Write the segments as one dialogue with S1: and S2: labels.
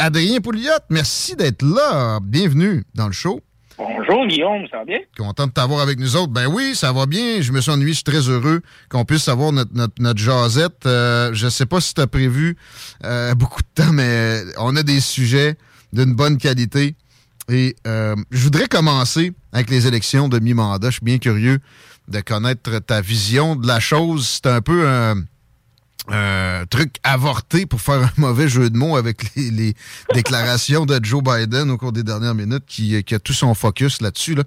S1: Adrien Pouliot, merci d'être là. Bienvenue dans le show.
S2: Bonjour Guillaume, ça va bien?
S1: Content de t'avoir avec nous autres. Ben oui, ça va bien. Je me suis ennuyé. Je suis très heureux qu'on puisse avoir notre, notre, notre jasette. Euh, je sais pas si tu as prévu euh, beaucoup de temps, mais on a des sujets d'une bonne qualité. Et euh, je voudrais commencer avec les élections de mi-mandat. Je suis bien curieux de connaître ta vision de la chose. C'est un peu un, un truc avorté pour faire un mauvais jeu de mots avec les, les déclarations de Joe Biden au cours des dernières minutes qui, qui a tout son focus là-dessus. Là.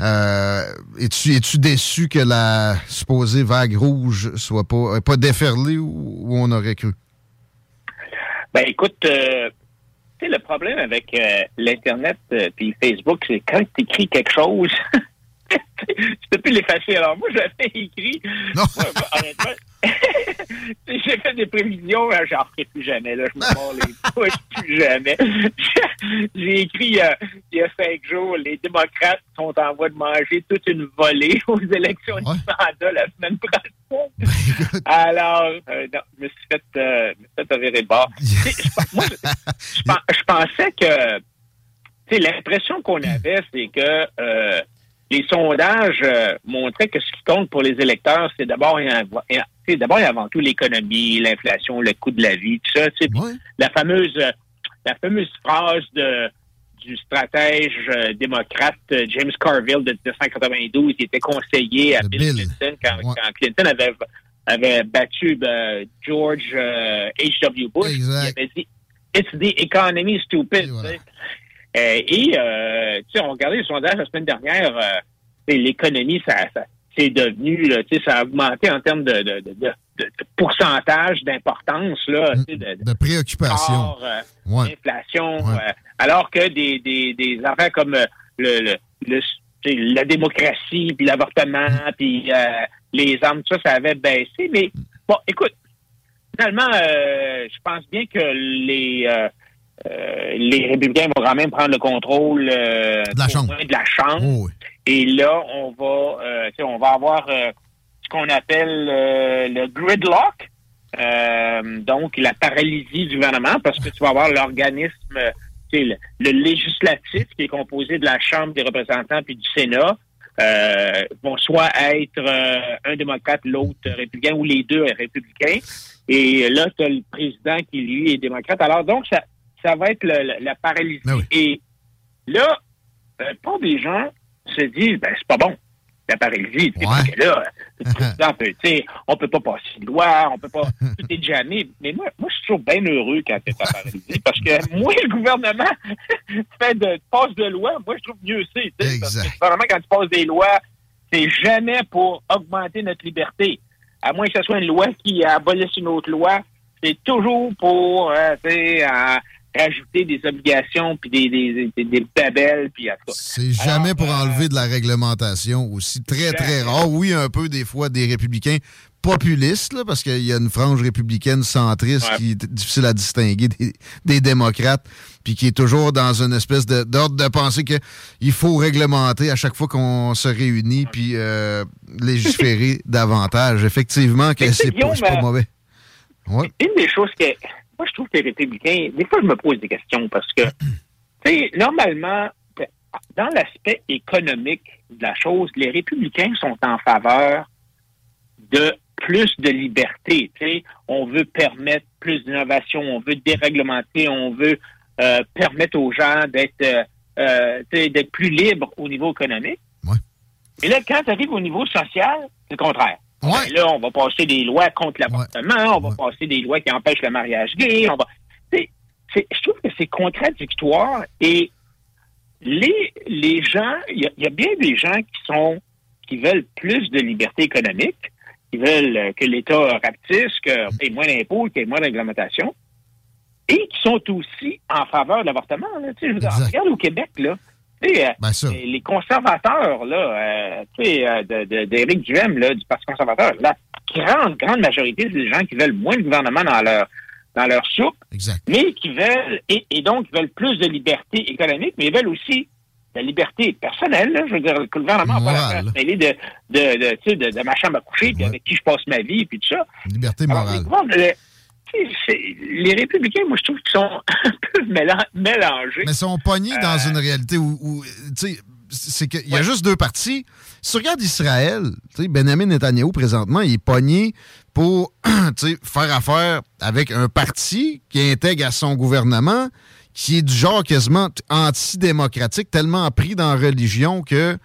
S1: Euh, es-tu, es-tu déçu que la supposée vague rouge soit pas, pas déferlée où, où on aurait cru?
S2: Ben écoute, euh, le problème avec euh, l'Internet euh, puis Facebook, c'est quand tu écris quelque chose, tu peux plus l'effacer. Alors moi, j'avais écrit,
S1: Non.
S2: honnêtement, j'ai fait des prévisions, hein, j'en ferai plus jamais, là, je me mords les pouces plus jamais. j'ai écrit euh, il y a cinq jours, les démocrates sont en voie de manger toute une volée aux élections du mandat la semaine prochaine. Alors, euh, non, je me suis fait, euh, me fait de bord. Moi, je, je pen- je pensais que, tu sais, l'impression qu'on avait, c'est que euh, les sondages euh, montraient que ce qui compte pour les électeurs, c'est d'abord et d'abord et avant tout l'économie, l'inflation, le coût de la vie, tout ça.
S1: Ouais.
S2: La fameuse, la fameuse phrase de du stratège euh, démocrate euh, James Carville de 1992, qui était conseiller à Bill,
S1: Bill.
S2: Clinton quand,
S1: Ouais.
S2: quand Clinton avait, avait battu ben, George euh, H.W. Bush.
S1: Exact.
S2: Il avait dit It's the economy, stupid.
S1: Et voilà.
S2: tu sais. Euh, et, tu sais, on regardait le sondage la semaine dernière, l'économie, ça, ça c'est devenu, là, ça a augmenté en termes de, de, de, de- de pourcentage d'importance, là, de,
S1: préoccupation.
S2: corps, euh,
S1: Ouais.
S2: inflation,
S1: Ouais.
S2: euh, alors que des, des, des affaires comme euh, le, la démocratie, puis l'avortement, puis euh, les armes, tout ça, ça avait baissé. Mais bon, écoute, finalement, je pense bien que les les républicains vont quand même prendre le contrôle
S1: De la Chambre.
S2: moins de la chambre.
S1: Oh, oui.
S2: Et là, on va, euh, tu sais, on va avoir euh, ce qu'on appelle euh, le gridlock, euh, donc la paralysie du gouvernement, parce que tu vas avoir l'organisme, tu sais, le, le législatif qui est composé de la Chambre des représentants puis du Sénat. Euh, vont soit être euh, un démocrate, l'autre républicain, ou les deux républicains. Et là, tu as le président qui, lui, est démocrate. Alors, donc, ça, ça va être le- le- la paralysie.
S1: Ben oui.
S2: Et là, euh, pas des gens se disent, ben, c'est pas bon, la paralysie.
S1: Ouais.
S2: Parce que là, on peut pas passer de loi, on peut pas, tout est jamais. Mais moi, moi, je suis toujours bien heureux quand c'est pas paralysé. Parce que moi, le gouvernement fait de, passe de loi, moi, je trouve mieux c'est. Parce que le gouvernement, quand tu passes des lois, c'est jamais pour augmenter notre liberté. À moins que ce soit une loi qui abolisse une autre loi, c'est toujours pour, euh, tu sais, euh, rajouter des obligations puis des, des, des, des babelles puis cas.
S1: C'est jamais
S2: Alors,
S1: pour
S2: euh,
S1: enlever de la réglementation aussi. Très, très rare. Oui, un peu des fois des républicains populistes, là, parce qu'il y a une frange républicaine centriste
S2: Ouais.
S1: qui est difficile à distinguer des, des démocrates, puis qui est toujours dans une espèce de- d'ordre de, penser qu'il faut réglementer à chaque fois qu'on se réunit, puis euh, légiférer davantage. Effectivement, que pas, c'est pas
S2: euh,
S1: mauvais. Ouais.
S2: Une des choses que moi je trouve que les républicains, des fois je me pose des questions parce que tu sais, normalement, dans l'aspect économique de la chose, les républicains sont en faveur de plus de liberté. On veut permettre plus d'innovation, on veut déréglementer, on veut euh, permettre aux gens d'être euh, euh d'être plus libres au niveau économique.
S1: Ouais.
S2: Et là, quand tu arrives au niveau social, c'est le contraire.
S1: Ouais.
S2: Ben là, on va passer des lois contre l'avortement, on va passer des lois qui empêchent le mariage gay. On va... je trouve que c'est contradictoire et les, les gens, il y, a bien des gens qui sont qui veulent plus de liberté économique, qui veulent que l'État rapetisse, y ait moins d'impôts, qu'il y ait moins de réglementation, et qui sont aussi en faveur de l'avortement. Regarde au Québec, là. Euh,
S1: ben
S2: les conservateurs, là, euh, d'Éric Duhem, là, du Parti conservateur, la grande, grande majorité, c'est des gens qui veulent moins de gouvernement dans leur dans leur soupe, mais qui veulent, et, et, donc veulent plus de liberté économique, mais ils veulent aussi la liberté personnelle. Là, je veux dire, le gouvernement va pas la de, de, de, de, de, ma chambre à coucher, puis avec qui je passe ma vie, puis tout ça.
S1: Liberté morale.
S2: Les, républicains, moi, je trouve qu'ils sont un peu mélangés.
S1: Mais ils sont pognés dans euh, une réalité où, où tu sais, c'est qu'il y a juste deux partis. Si tu regardes Israël, Benjamin Netanyahu, présentement, il est pogné pour faire affaire avec un parti qui intègre à son gouvernement, qui est du genre quasiment antidémocratique, tellement pris dans la religion que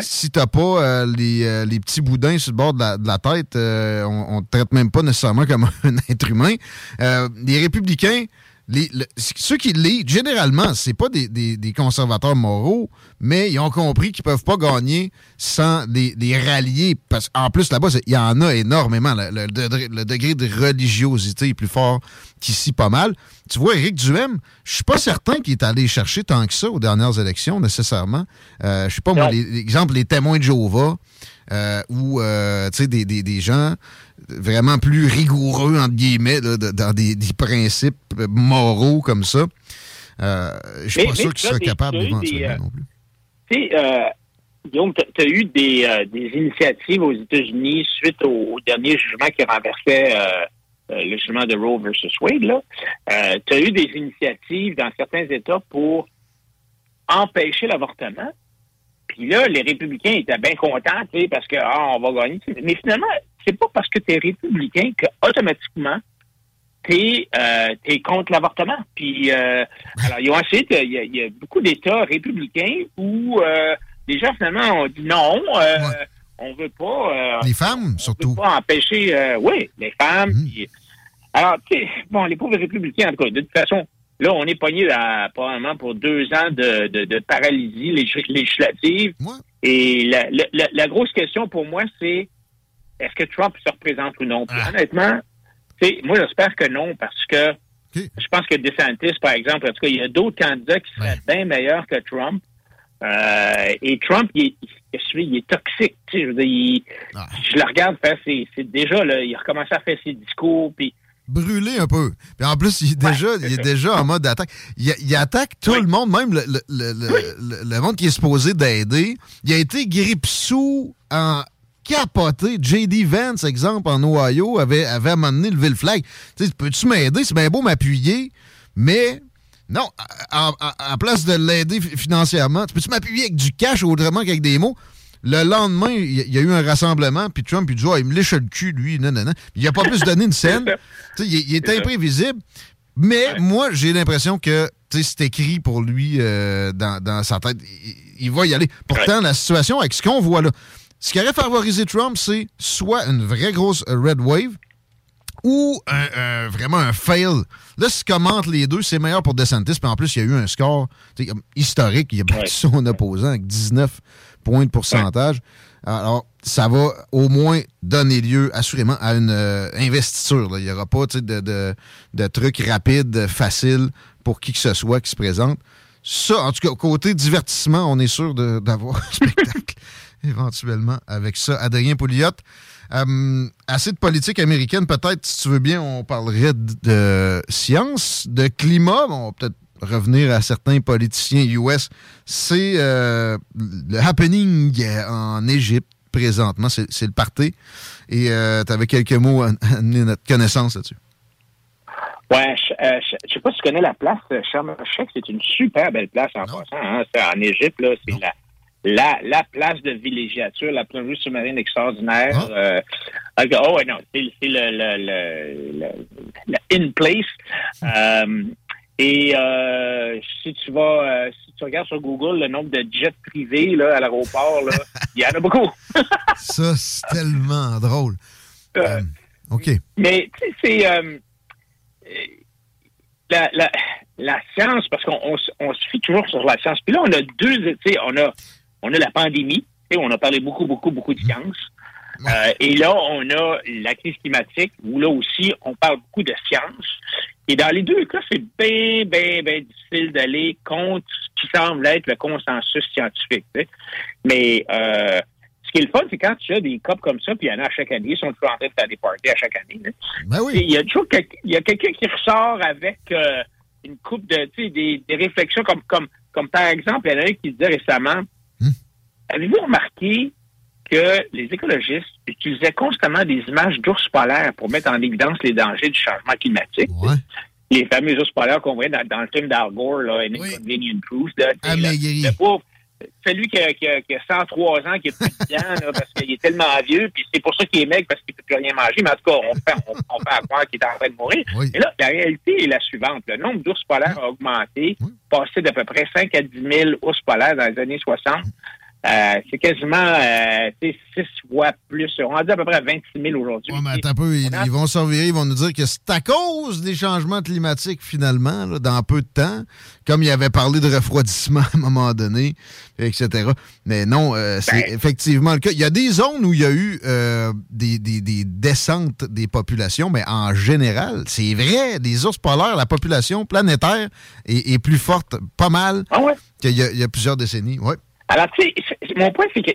S1: si t'as pas euh, euh, les, petits boudins sur le bord de la, tête, euh, on, on te traite même pas nécessairement comme un être humain. les républicains ceux qui lisent, généralement, c'est pas des, conservateurs moraux, mais ils ont compris qu'ils peuvent pas gagner sans les, rallier. Parce qu'en plus, là-bas, il y en a énormément. Le, degré de religiosité est plus fort qu'ici, pas mal. Tu vois, Éric Duhem, je suis pas certain qu'il est allé chercher tant que ça aux dernières élections, nécessairement. Euh, je sais pas, moi, l'exemple, les témoins de Jéhovah, euh, ou, euh, tu sais, des, des gens vraiment plus rigoureux, entre guillemets, dans des, principes moraux comme ça. Euh, je suis pas sûr qu'il serait capable d'éventuellement euh, non plus.
S2: Tu sais, euh, Guillaume, tu as eu des, euh, des, initiatives aux États-Unis suite au, dernier jugement qui renversait le jugement de Roe versus Wade. tu as eu des initiatives dans certains États pour empêcher l'avortement. Puis là, les républicains étaient bien contents, parce que ah, on va gagner. Mais finalement, c'est pas parce que tu es républicain que automatiquement tu es, euh, contre l'avortement. Puis, euh, alors, ils ont essayé, il y, a beaucoup d'États républicains où euh, les gens, finalement, ont dit non, euh, on veut pas...
S1: les femmes, surtout.
S2: Veut pas empêcher, oui, les femmes. Mmh. alors, bon, les pauvres républicains, en tout cas, de toute façon, là, on est pogné probablement pour deux ans de, de, paralysie législative. Et la, la, la, grosse question pour moi, c'est est-ce que Trump se représente ou non? Ah. honnêtement, moi, j'espère que non, parce que je pense que DeSantis, par exemple, en tout cas, il y a d'autres candidats qui seraient bien meilleurs que Trump. Euh, et Trump, il est, il est toxique. Tu sais, je, ah. je le regarde faire c'est déjà, là, il a recommencé à faire ses discours, puis
S1: brûlé un peu. Puis en plus, il est déjà, il est déjà en mode attaque. Il, attaque tout le monde, même le, le, le, le, monde qui est supposé d'aider. Il a été grippe-sous en capoté. J.D. Vance, exemple, en Ohio, avait, avait amené le le flag. Tu sais, peux-tu m'aider? C'est bien beau m'appuyer, mais non, en, place de l'aider financièrement, tu peux-tu m'appuyer avec du cash autrement qu'avec des mots? Le lendemain, il y, a eu un rassemblement, puis Trump, il dit oh, il me lèche le cul, lui. Non, non, non. Il a pas plus donné une scène. il, il, est imprévisible. Mais moi, j'ai l'impression que c'est écrit pour lui euh, dans, sa tête. Il, va y aller. Pourtant, la situation avec ce qu'on voit là, ce qui aurait favorisé Trump, c'est soit une vraie grosse red wave ou vraiment un fail. Là, si commente les deux, c'est meilleur pour DeSantis. Puis en plus, il y a eu un score historique. Il a battu son opposant avec 19 points de pourcentage. Alors, ça va au moins donner lieu, assurément, à une euh, investiture. Il n'y aura pas de, de, trucs rapides, faciles pour qui que ce soit qui se présente. Ça, en tout cas, côté divertissement, on est sûr d'avoir un spectacle éventuellement avec ça. Adrien Pouliot. Euh, assez de politique américaine, peut-être, si tu veux bien, on parlerait de, science, de climat. on va peut-être revenir à certains politiciens US. C'est euh, le happening en Égypte présentement. C'est le parti. Et euh, tu avais quelques mots à amener notre connaissance là-dessus.
S2: Ouais, je, ne sais pas si tu connais la place Sharm el c'est une super belle place en passant. Hein. C'est en Égypte, là, c'est la la, la place de villégiature, la plongée sous-marine extraordinaire. Ah. Euh, oh, ouais, non, c'est le, le, le, le, in place. Euh, et euh, si tu vas, euh, si tu regardes sur Google le nombre de jets privés là, à l'aéroport, il y en a beaucoup.
S1: Ça, c'est tellement drôle. Euh, OK.
S2: Mais tu sais, c'est la, la, la, science, parce qu'on on, se fie toujours sur la science. Puis là, on a deux, tu sais, on a, on a la pandémie, sais, on a parlé beaucoup, beaucoup, beaucoup de mmh. science. Euh, et là, on a la crise climatique, où là aussi, on parle beaucoup de science. Et dans les deux cas, c'est bien, bien, bien difficile d'aller contre ce qui semble être le consensus scientifique. Mais euh, ce qui est le fun, c'est quand tu as des COP comme ça, puis il y en a à chaque année, ils sont toujours en train de faire des parties à chaque année.
S1: Ben oui.
S2: Il y a toujours quelqu'un qui ressort avec euh, une coupe de, tu sais, des, des, réflexions comme, comme, comme par exemple, il y en a un qui disait récemment. Avez-vous remarqué que les écologistes utilisaient constamment des images d'ours polaires pour mettre en évidence les dangers du changement climatique? Les fameux ours polaires qu'on voit dans, le film d'Argor, là, Inconvenient Truth. le pauvre, celui qui a, qui, a, qui a, 103 ans, qui est plus dedans, parce qu'il est tellement vieux, puis c'est pour ça qu'il est maigre, parce qu'il ne peut plus rien manger, mais en tout cas, on fait, on, on fait croire qu'il est en train de mourir. Et là, la réalité est la suivante. Le nombre d'ours polaires a augmenté, passé d'à peu près 5 à 10 000 ours polaires dans les années 60 euh, c'est quasiment euh, six fois plus. On a dit à peu près 26 000 aujourd'hui.
S1: mais attends un peu, ils, vont surveiller, ils vont nous dire que c'est à cause des changements climatiques, finalement, dans peu de temps, comme il avait parlé de refroidissement à un moment donné, etc. Mais non, euh, c'est ben. effectivement le cas. Il y a des zones où il y a eu des, des, descentes des populations, mais en général, c'est vrai, des ours polaires, la population planétaire est, plus forte, pas mal,
S2: ah
S1: qu'il y, y, a plusieurs décennies. Ouais.
S2: Alors, tu sais, mon point, c'est que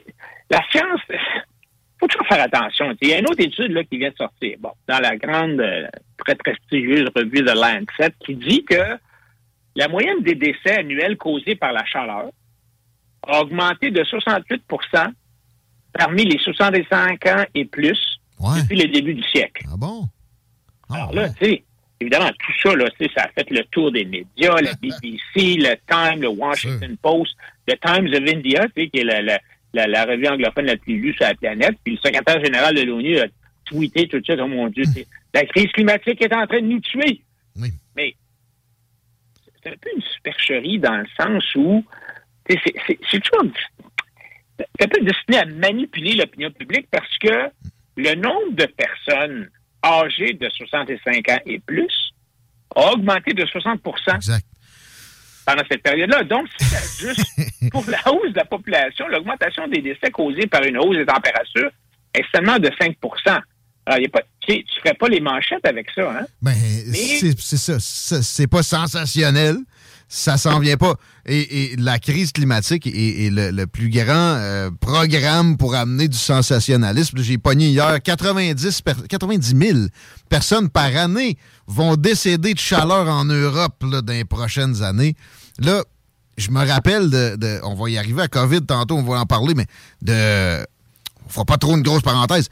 S2: la science, faut toujours faire attention. Il y a une autre étude là, qui vient de sortir, bon, dans la grande, euh, très prestigieuse revue de Lancet, qui dit que la moyenne des décès annuels causés par la chaleur a augmenté de 68% parmi les 65 ans et plus depuis le début du siècle.
S1: Ah bon?
S2: Ah, Alors là, tu sais, évidemment, tout ça, là, ça a fait le tour des médias, la BBC, le Time, le Washington Post, le Times of India, qui est la, la, la, revue anglophone la plus lue sur la planète. Puis le secrétaire général de l'ONU a tweeté tout de suite, oh mon Dieu, la crise climatique est en train de nous tuer.
S1: Oui.
S2: Mais c'est un peu une supercherie dans le sens où c'est toujours c'est un peu destiné à manipuler l'opinion publique parce que le nombre de personnes âgés de 65 ans et plus a augmenté de 60% pendant cette période-là. Donc, c'est juste pour la hausse de la population, l'augmentation des décès causés par une hausse des températures est seulement de 5 alors, y pas, tu ne ferais pas les manchettes avec ça, hein?
S1: Ben, c'est ça. C'est pas sensationnel ça s'en vient pas. Et, la crise climatique est, le, plus grand euh, programme pour amener du sensationnalisme. J'ai pogné hier 90, 90 000 personnes par année vont décéder de chaleur en Europe dans les prochaines années. Là, je me rappelle de, On va y arriver à COVID tantôt, on va en parler, mais de. On fera pas trop une grosse parenthèse.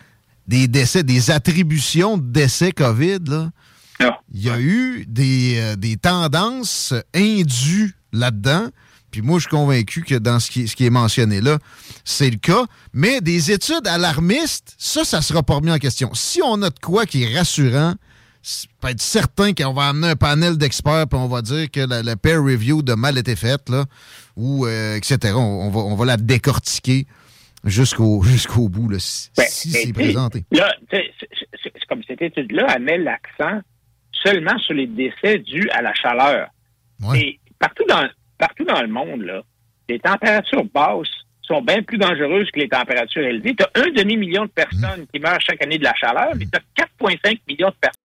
S1: Des décès, des attributions de décès COVID, là. Il y a eu des, euh, des tendances indues là-dedans. Puis moi, je suis convaincu que dans ce qui, ce qui est mentionné là, c'est le cas. Mais des études alarmistes, ça, ça sera pas remis en question. Si on a de quoi qui est rassurant, peut être certain qu'on va amener un panel d'experts puis on va dire que la, peer review de mal été faite, là, ou euh, etc. On, va, on va la décortiquer jusqu'au jusqu'au bout, là, si,
S2: ben,
S1: c'est présenté.
S2: Là, c'est comme cette étude-là, elle met l'accent seulement sur les décès dus à la chaleur. Et partout dans, partout dans le monde, là, les températures basses sont bien plus dangereuses que les températures élevées. Tu as un demi-million de personnes mmh. qui meurent chaque année de la chaleur, mais tu as 4,5 millions de personnes.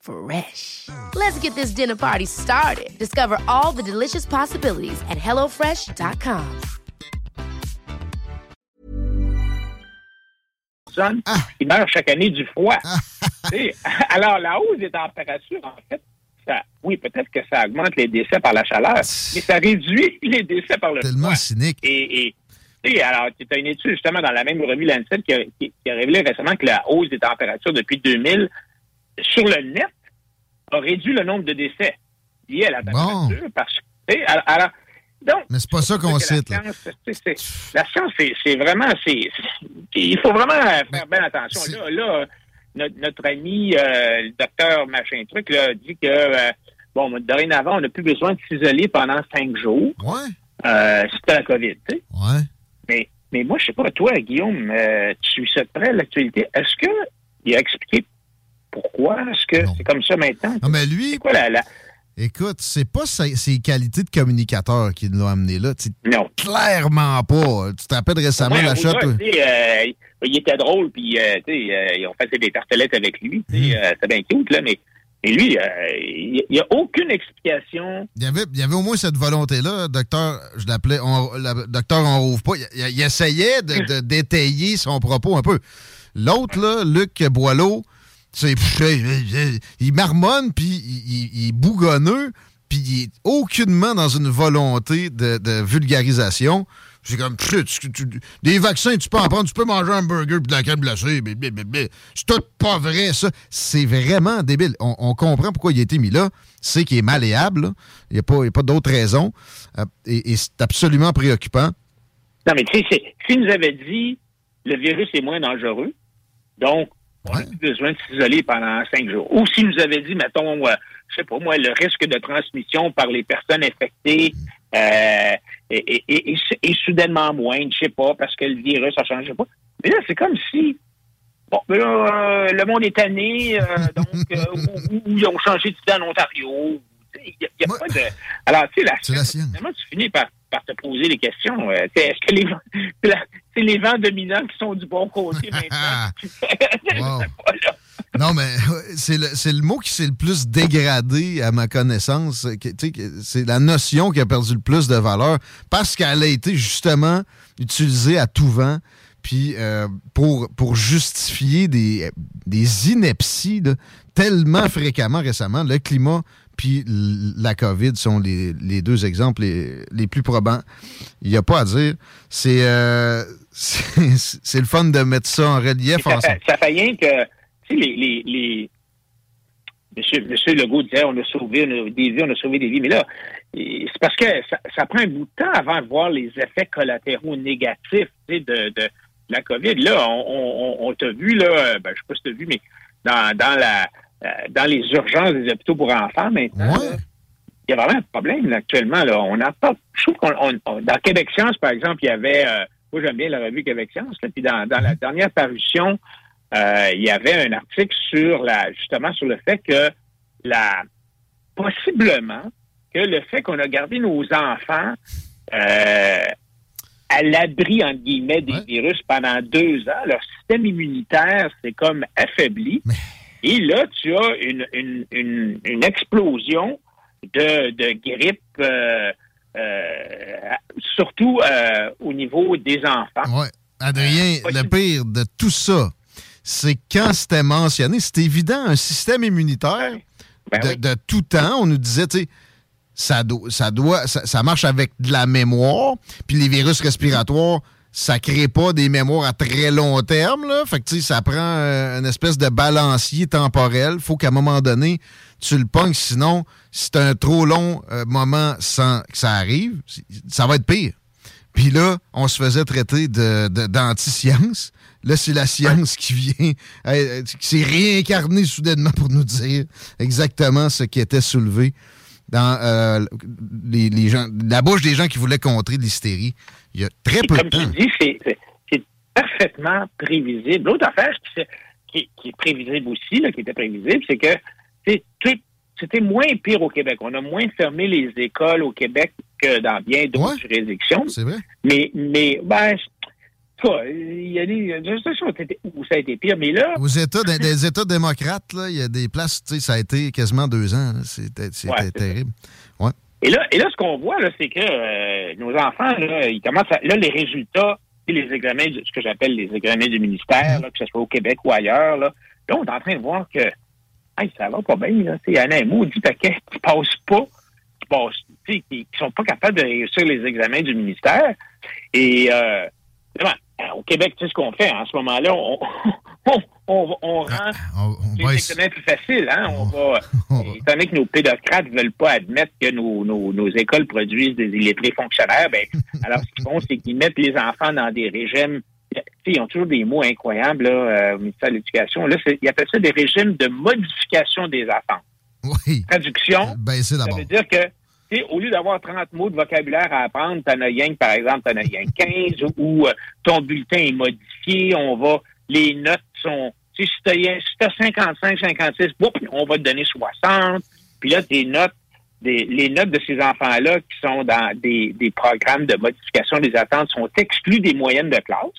S3: Fresh. Let's get this dinner party started. Discover all the delicious possibilities at hellofresh.com.
S2: personnes
S1: Ah.
S2: qui meurent chaque année du froid. Sais, Alors, la hausse des températures, en fait, ça, oui, peut-être que ça augmente les décès par la chaleur, mais ça réduit les décès par le
S1: Tellement
S2: froid.
S1: cynique.
S2: Et, et tu sais, alors, tu as une étude justement dans la même revue Lancet qui a, qui- qui a révélé récemment que la hausse des températures depuis 2000 sur le net a réduit le nombre de décès liés à la
S1: Bon.
S2: température. Parce que, alors, alors, donc,
S1: Mais c'est pas ça qu'on cite.
S2: La
S1: là.
S2: science, c'est- la science, c'est c'est vraiment, c'est, c'est- il faut vraiment faire bien attention.
S1: c'est-
S2: Là, là, notre, notre ami, euh, le docteur machin truc, là, dit que euh, bon, dorénavant, on n'a plus besoin de s'isoler pendant cinq jours.
S1: Ouais,
S2: Euh, C'était la COVID, tu sais.
S1: ouais.
S2: Mais, mais moi, je sais pas, toi, Guillaume, euh, tu suis de près, l'actualité. Est-ce que il a expliqué pourquoi? Est-ce que c'est comme ça maintenant?
S1: Non, mais lui,
S2: C'est quoi la, la...
S1: écoute, c'est pas ses, ses qualités de communicateur qui l'ont amené là.
S2: Non.
S1: clairement pas. Tu te rappelles récemment
S2: Ouais,
S1: la shot?
S2: euh, il était drôle, puis euh, euh, ils ont fait des tartelettes avec lui.
S1: Mm.
S2: euh, C'était bien cute, là, mais et lui, euh, il n'y a aucune explication.
S1: Il y, avait, il y avait au moins cette volonté-là, docteur, je l'appelais, on, la- docteur, on rouvre pas. Il, essayait de, de détailler son propos un peu. L'autre, là, Luc Boileau, c'est, il, marmonne, puis il, est bougonneux, puis il est aucunement dans une volonté de, vulgarisation. C'est comme, tu- des vaccins, tu peux en prendre, tu peux manger un burger puis de la crème glacée, c'est tout pas vrai, ça. C'est vraiment débile. On, comprend pourquoi il a été mis là. C'est qu'il est malléable, là. Il n'y a pas, pas d'autre raison. Euh, et et c'est absolument préoccupant.
S2: Non, mais tu sais, s'il nous avait dit le virus est moins dangereux, donc on
S1: Ouais.
S2: plus besoin de s'isoler pendant cinq jours. Ou s'il nous avait dit, mettons, euh, je sais pas moi, le risque de transmission par les personnes infectées euh, est, est- est- est- est soudainement moindre, je sais pas, parce que le virus a changé, pas. Mais là, c'est comme si Bon, ben là, euh, le monde est tanné, euh, donc, euh, ou, ils ont changé d'idée en Ontario. Il n'y a, y a pas de. Alors, tu sais, la
S1: la sienne.
S2: Finalement, tu finis par, par te poser des questions. Euh, Est-ce que les c'est les vents dominants qui sont du bon côté maintenant?
S1: Non, mais c'est le, le mot qui s'est le plus dégradé à ma connaissance. C'est la notion qui a perdu le plus de valeur parce qu'elle a été justement utilisée à tout vent. Puis euh, pour, pour justifier des, des inepties là, tellement fréquemment récemment, le climat puis la COVID sont les, les deux exemples les, les plus probants. Il n'y a pas à dire. C'est euh, c'est le fun de mettre ça en relief
S2: ça,
S1: ensemble.
S2: fait, ça fait rien que, tu sais, les, les, Monsieur, Monsieur Legault disait, on a sauvé des vies, on a sauvé des vies, mais là, c'est parce que ça, ça prend un bout de temps avant de voir les effets collatéraux négatifs, tu sais, de, de la COVID. Là, on, on, on t'a vu, là, ben, je sais pas si t'as vu, mais dans, dans la, dans les urgences des hôpitaux pour enfants maintenant,
S1: Ouais.
S2: il y a vraiment un problème là, actuellement. Là. On n'a pas. Je trouve qu'on on- on- dans Québec Science, par exemple, il y avait. euh, moi, j'aime bien la revue Québec Science. Là, puis dans, dans la dernière parution, euh, il y avait un article sur la justement sur le fait que la possiblement que le fait qu'on a gardé nos enfants euh, à l'abri entre guillemets des
S1: Ouais.
S2: virus pendant deux ans, leur système immunitaire s'est comme affaibli.
S1: Mais-
S2: Et là, tu as une, une, une, une explosion de, de grippe, euh, euh, surtout euh, au niveau des enfants.
S1: Ouais. Adrien, le pire de tout ça, c'est quand c'était mentionné, c'est évident, un système immunitaire
S2: Ben
S1: de,
S2: oui.
S1: de tout temps, on nous disait, tu sais, ça, do- ça doit, ça, ça marche avec de la mémoire, puis les virus respiratoires, ça crée pas des mémoires à très long terme. Fait que, ça prend euh, une espèce de balancier temporel. Faut qu'à un moment donné, tu le pognes, sinon, si c'est un trop long euh, moment sans que ça arrive, ça va être pire. Puis là, on se faisait traiter d'anti-science. Là, c'est la science qui vient, euh, qui s'est réincarnée soudainement pour nous dire exactement ce qui était soulevé dans euh, les, les gens, la bouche des gens qui voulaient contrer l'hystérie. Il y a très peu de
S2: comme tu
S1: temps.
S2: dis, c'est, parfaitement prévisible. L'autre affaire, qui, est prévisible aussi, là, qui était prévisible, c'est que c'était moins pire au Québec. On a moins fermé les écoles au Québec que dans bien d'autres juridictions.
S1: C'est vrai.
S2: Mais, mais ben, il y a des, choses où ça a été pire, mais là.
S1: Aux États, des, États démocrates, là, il y a des places, tu sais, ça a été quasiment deux ans. C'était terrible. Ouais.
S2: Et là, et là, ce qu'on voit, là, c'est que euh, nos enfants, là, ils commencent à, là, les résultats, les examens, ce que j'appelle les examens du ministère, là, que ce soit au Québec ou ailleurs, là, là, on est en train de voir que hey, ça va pas bien. Là. Il y en a un mot dit paquet qui passent pas, qui passent, qui, sont pas capables de réussir les examens du ministère. Et euh, au Québec, tu sais ce qu'on fait en ce moment-là, on, on, on, rend ah, les examens plus faciles. Hein? On va, étant donné que nos pédocrates ne veulent pas admettre que nos, nos, nos, écoles produisent des illettrés fonctionnaires, ben, alors ce qu'ils font, c'est qu'ils mettent les enfants dans des régimes ils ont toujours des mots incroyables là, euh, au ministère de l'Éducation. Là, ils appellent ça des régimes de modification des attentes.
S1: Oui.
S2: Traduction,
S1: ben, ça
S2: veut dire que au lieu d'avoir 30 mots de vocabulaire à apprendre, t'en as rien par exemple, t'en as rien 15 ou euh, ton bulletin est modifié, on va, les notes sont, si t'as, si 55, 56, on va te donner 60, puis là, tes notes, les notes de ces enfants-là qui sont dans des, des programmes de modification des attentes sont exclus des moyennes de classe.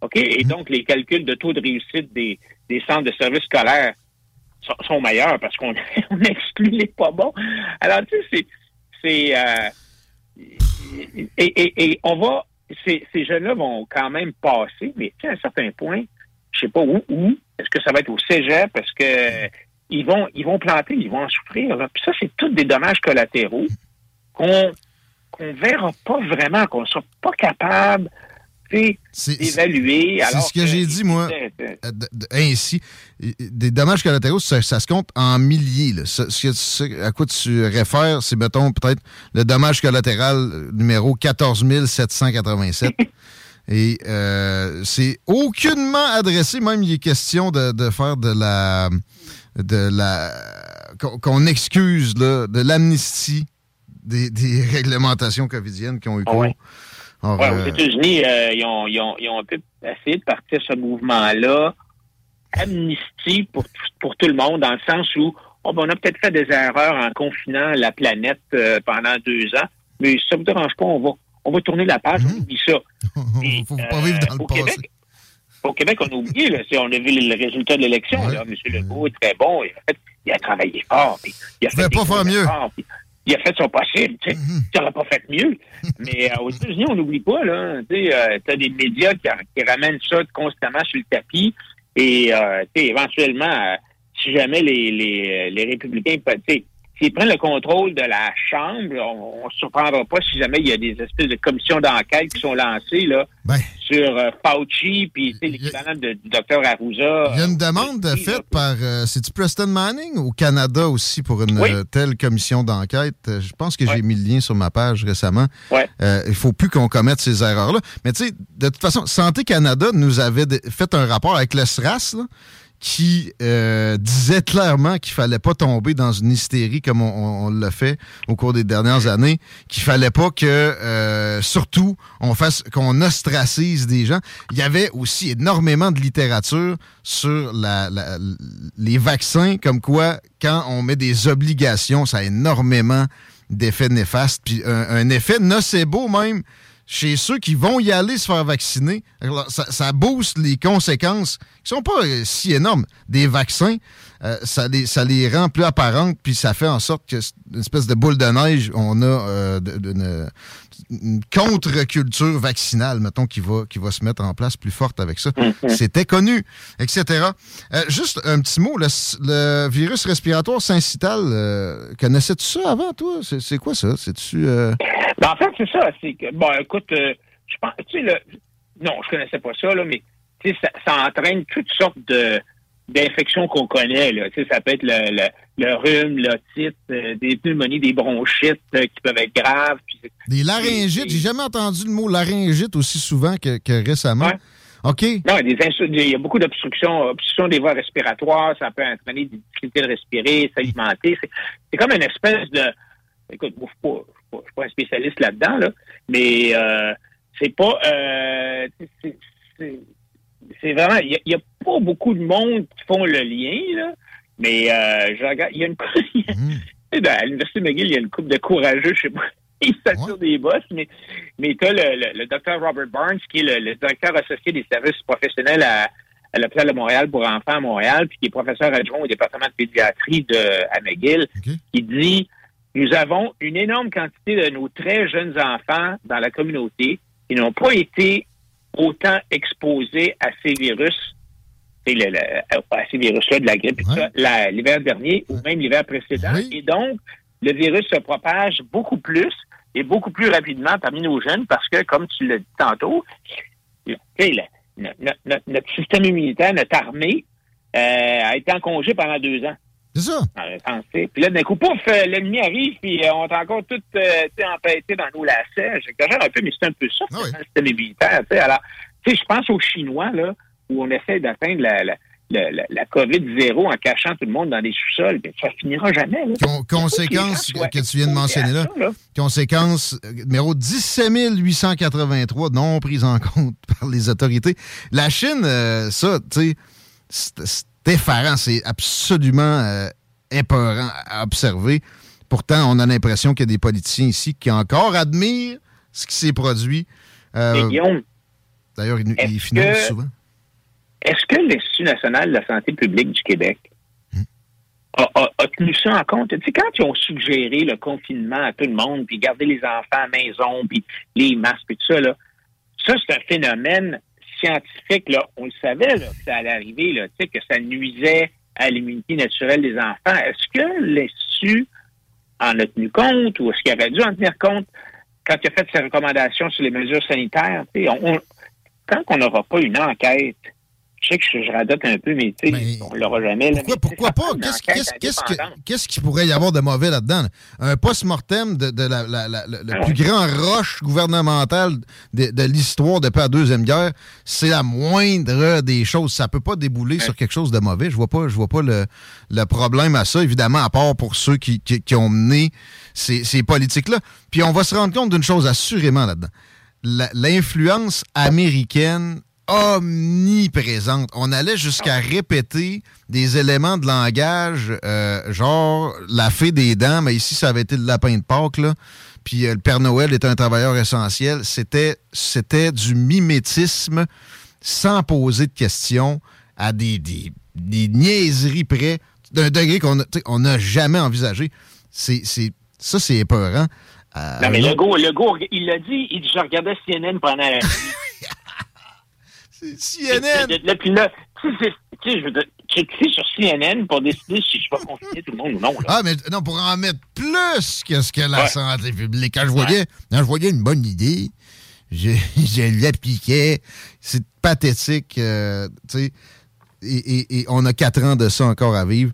S2: OK? Et mhm. donc, les calculs de taux de réussite des, des centres de services scolaires sont, meilleurs parce qu'on exclut les pas bons. Alors, tu sais, c'est... Euh, et, on va... Ces, jeunes-là vont quand même passer, mais à un certain point, je sais pas où, où. Est-ce que ça va être au cégep? Est-ce que ils vont, ils vont planter, ils vont en souffrir. Puis ça, c'est tous des dommages collatéraux qu'on qu'on verra pas vraiment, qu'on ne sera pas capable
S1: C'est ce que, j'ai dit, moi, euh, ainsi. Des dommages collatéraux, ça, se compte en milliers. à quoi tu réfères, c'est, mettons, peut-être le dommage collatéral numéro 14 787. Et euh, c'est aucunement adressé, même il est question de, faire de la... de la qu'on excuse de l'amnistie des, réglementations covidiennes qui ont eu ah cours.
S2: Aux euh, États-Unis, euh, ils, ont, ils, ont, ils ont essayé de partir ce mouvement-là, amnistie pour, pour tout le monde, dans le sens où oh, ben, on a peut-être fait des erreurs en confinant la planète euh, pendant deux ans, mais ça ne vous dérange pas, on va, on va tourner la page, on mhm. oublie ça.
S1: Il faut pas vivre dans le passé.
S2: Québec, au Québec, on a oublié, là, on a vu le résultat de l'élection. M. Legault est très bon. Il a, fait, il a travaillé fort. il a
S1: fait pas faire mieux
S2: il a fait son possible. Tu n'aurais mhm. pas fait mieux. Mais euh, aux États-Unis, on n'oublie pas, là. Tu euh, as des médias qui, ramènent ça constamment sur le tapis. Et euh, éventuellement, si jamais les, les, les républicains s'ils prennent le contrôle de la Chambre, on ne se surprendra pas si jamais il y a des espèces de commissions d'enquête qui sont lancées là,
S1: ben,
S2: sur euh, Fauci, puis l'équivalent du docteur Arruza.
S1: Il y a une demande faite par, euh, c'est-tu Preston Manning au Canada aussi pour une euh, telle commission d'enquête? Je pense que j'ai mis le lien sur ma page récemment.
S2: Ouais.
S1: il ne faut plus qu'on commette ces erreurs-là. Mais tu sais, de toute façon, Santé Canada nous avait fait un rapport avec le SRAS, là, qui euh, disait clairement qu'il fallait pas tomber dans une hystérie comme on, l'a fait au cours des dernières années, qu'il fallait pas que euh, surtout on fasse qu'on ostracise des gens. Il y avait aussi énormément de littérature sur la, les vaccins, comme quoi quand on met des obligations, ça a énormément d'effets néfastes, puis un, un effet nocebo même chez ceux qui vont y aller se faire vacciner. Ça, ça booste les conséquences qui sont pas euh, si énormes des vaccins. Euh, ça, les, ça les rend plus apparentes, puis ça fait en sorte que une espèce de boule de neige, on a euh, une, contre-culture vaccinale, mettons, qui va, qui va se mettre en place plus forte avec ça. Mm-hmm. C'était connu, etc. juste un petit mot, le, virus respiratoire syncytal, connaissais-tu ça avant, toi? C'est quoi ça? C'est-tu...
S2: Ben, en fait, c'est ça. C'est que, bon, écoute, je pense, tu sais, le, non, je connaissais pas ça, là, mais ça, ça entraîne toutes sortes de d'infections qu'on connaît. Là. Ça peut être le, le, le rhume, l'otite, euh, des pneumonies, des bronchites euh, qui peuvent être graves.
S1: des laryngites. J'ai jamais entendu le mot laryngite aussi souvent que, que récemment. OK.
S2: Non, des il y a beaucoup d'obstructions, obstruction des voies respiratoires. Ça peut entraîner des difficultés de respirer, s'alimenter. C'est comme une espèce de... Écoute, je ne suis pas un spécialiste là-dedans, là, mais euh, c'est pas... Euh, c'est vraiment, il y, a pas beaucoup de monde qui font le lien, là. Mais euh, je regarde, il y a une mmh. à l'Université McGill, il y a une coupe de courageux, je sais pas. Ils s'assurent des boss, mais, mais tu as le, le, docteur Robert Barnes, qui est le, directeur associé des services professionnels à, à l'hôpital de Montréal pour enfants à Montréal, puis qui est professeur adjoint au département de pédiatrie de, à McGill, qui dit nous avons une énorme quantité de nos très jeunes enfants dans la communauté qui n'ont pas été autant exposés à ces virus, le, à ces virus-là de la grippe, l'hiver dernier ou même l'hiver précédent. Et donc, le virus se propage beaucoup plus et beaucoup plus rapidement parmi nos jeunes parce que, comme tu l'as dit tantôt, notre, système immunitaire, notre armée, euh, a été en congé pendant deux ans.
S1: C'est ça.
S2: Puis là, d'un coup, pouf, euh, l'ennemi arrive, puis euh, on est encore tout euh, empêtés dans nos lacets. J'exagère un peu, mais c'est un peu ça, ah le système immunitaire. Alors, tu sais, je pense aux Chinois, là, où on essaie d'atteindre la, la, la, COVID-0 en cachant tout le monde dans des sous-sols. Ça finira jamais.
S1: conséquence que tu viens de mentionner là, conséquence numéro 17 883 non prise en compte par les autorités. La Chine, ça, tu sais, c'est effarant, c'est absolument euh, épeurant à observer. Pourtant, on a l'impression qu'il y a des politiciens ici qui encore admirent ce qui s'est produit.
S2: Euh,
S1: D'ailleurs, ils, financent souvent.
S2: Est-ce que l'Institut national de la santé publique du Québec hmm. a, tenu ça en compte? Tu sais, quand ils ont suggéré le confinement à tout le monde, puis garder les enfants à la maison, puis les masques, et tout ça, là, ça, c'est un phénomène scientifique, là, on le savait là, que ça allait arriver, là, que ça nuisait à l'immunité naturelle des enfants. Est-ce que l'Institut en a tenu compte ou est-ce qu'il avait dû en tenir compte quand il a fait ses recommandations sur les mesures sanitaires? Tant qu'on n'aura pas une enquête je sais que je, radote un peu, mais tu sais, on l'aura jamais.
S1: Pourquoi, pas? Qu'est-ce qu'il pourrait y avoir de mauvais là-dedans? Un post-mortem de, la, le ah plus grand roche gouvernemental de, l'histoire depuis la Deuxième Guerre, c'est la moindre des choses. Ça peut pas débouler sur quelque chose de mauvais. Je vois pas, je vois pas le, problème à ça, évidemment, à part pour ceux qui, ont mené ces, ces politiques-là. Puis on va se rendre compte d'une chose assurément là-dedans. L'influence américaine omniprésente. On allait jusqu'à répéter des éléments de langage, euh, genre la fée des dents, mais ici, ça avait été le lapin de Pâques, là. Puis euh, le Père Noël est un travailleur essentiel. C'était, c'était du mimétisme sans poser de questions à des, des, niaiseries près d'un degré qu'on n'a jamais envisagé. C'est, c'est, ça, c'est épeurant.
S2: Euh, non, mais le go, le go, il l'a dit, il dit, je regardais CNN pendant
S1: CNN.
S2: Puis là, tu sais, je veux cliquer sur CNN pour décider si je vais confiner tout le monde ou non.
S1: Ah, mais non, pour en mettre plus que ce que la santé publique. Quand je voyais, quand je voyais une bonne idée, je, je l'appliquais. C'est pathétique, euh, tu sais. Et, et, on a quatre ans de ça encore à vivre.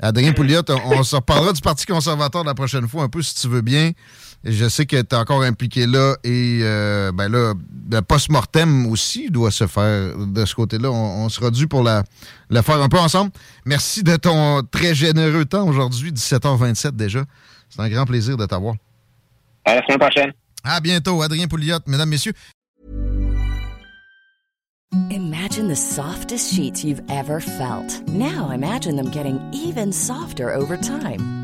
S1: Adrien Pouliot, on, on se reparlera du Parti conservateur la prochaine fois, un peu, si tu veux bien. Je sais que tu es encore impliqué là et euh, ben là, le post-mortem aussi doit se faire de ce côté-là. On, sera dû pour la, le faire un peu ensemble. Merci de ton très généreux temps aujourd'hui, 17h27 déjà. C'est un grand plaisir de t'avoir.
S2: À la semaine prochaine.
S1: À bientôt, Adrien Pouliot, mesdames, messieurs.
S4: Imagine the softest sheets you've ever felt. Now imagine them getting even softer over time.